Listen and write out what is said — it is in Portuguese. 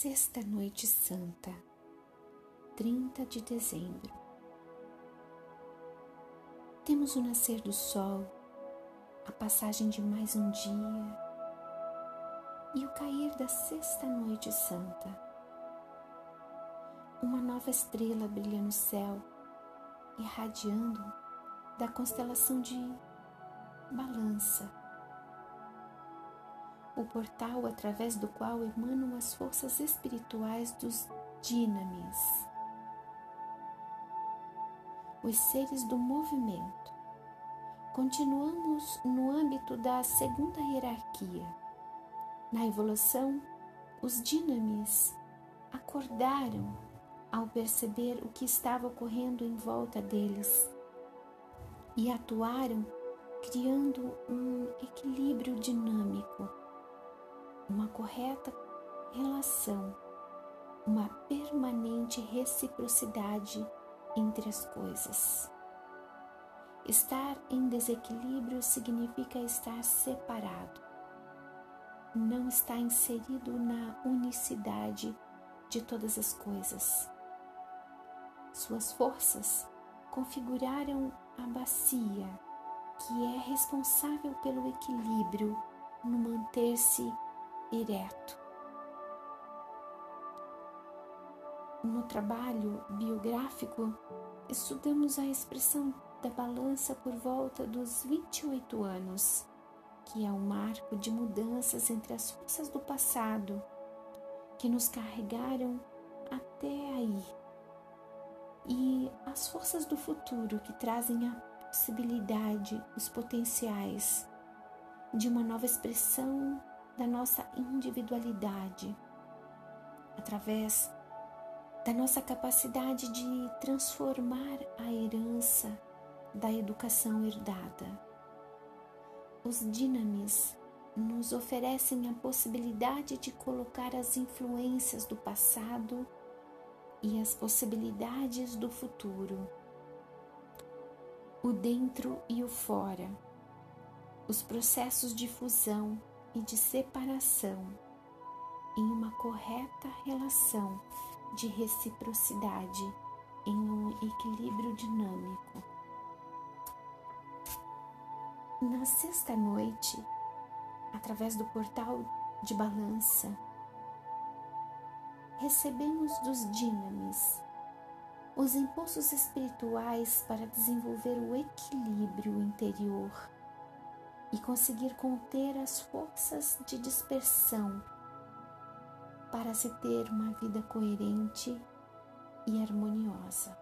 Sexta Noite Santa, 30 de dezembro. Temos o nascer do sol, a passagem de mais um dia e o cair da Sexta Noite Santa. Uma nova estrela brilha no céu, irradiando da constelação de Balança o portal através do qual emanam as forças espirituais dos dinamis, os seres do movimento. Continuamos no âmbito da segunda hierarquia. Na evolução, os dinamis acordaram ao perceber o que estava ocorrendo em volta deles e atuaram criando um equilíbrio dinâmico correta relação, uma permanente reciprocidade entre as coisas. Estar em desequilíbrio significa estar separado, não está inserido na unicidade de todas as coisas. Suas forças configuraram a bacia que é responsável pelo equilíbrio no manter-se ereto. No trabalho biográfico, estudamos a expressão da balança por volta dos 28 anos, que é um marco de mudanças entre as forças do passado que nos carregaram até aí e as forças do futuro que trazem a possibilidade, os potenciais de uma nova expressão da nossa individualidade, através da nossa capacidade de transformar a herança da educação herdada. Os dinamis nos oferecem a possibilidade de colocar as influências do passado e as possibilidades do futuro, o dentro e o fora, os processos de fusão e de separação em uma correta relação de reciprocidade, em um equilíbrio dinâmico. Na sexta noite, através do portal de balança, recebemos dos dinamis os impulsos espirituais para desenvolver o equilíbrio interior e conseguir conter as forças de dispersão para se ter uma vida coerente e harmoniosa.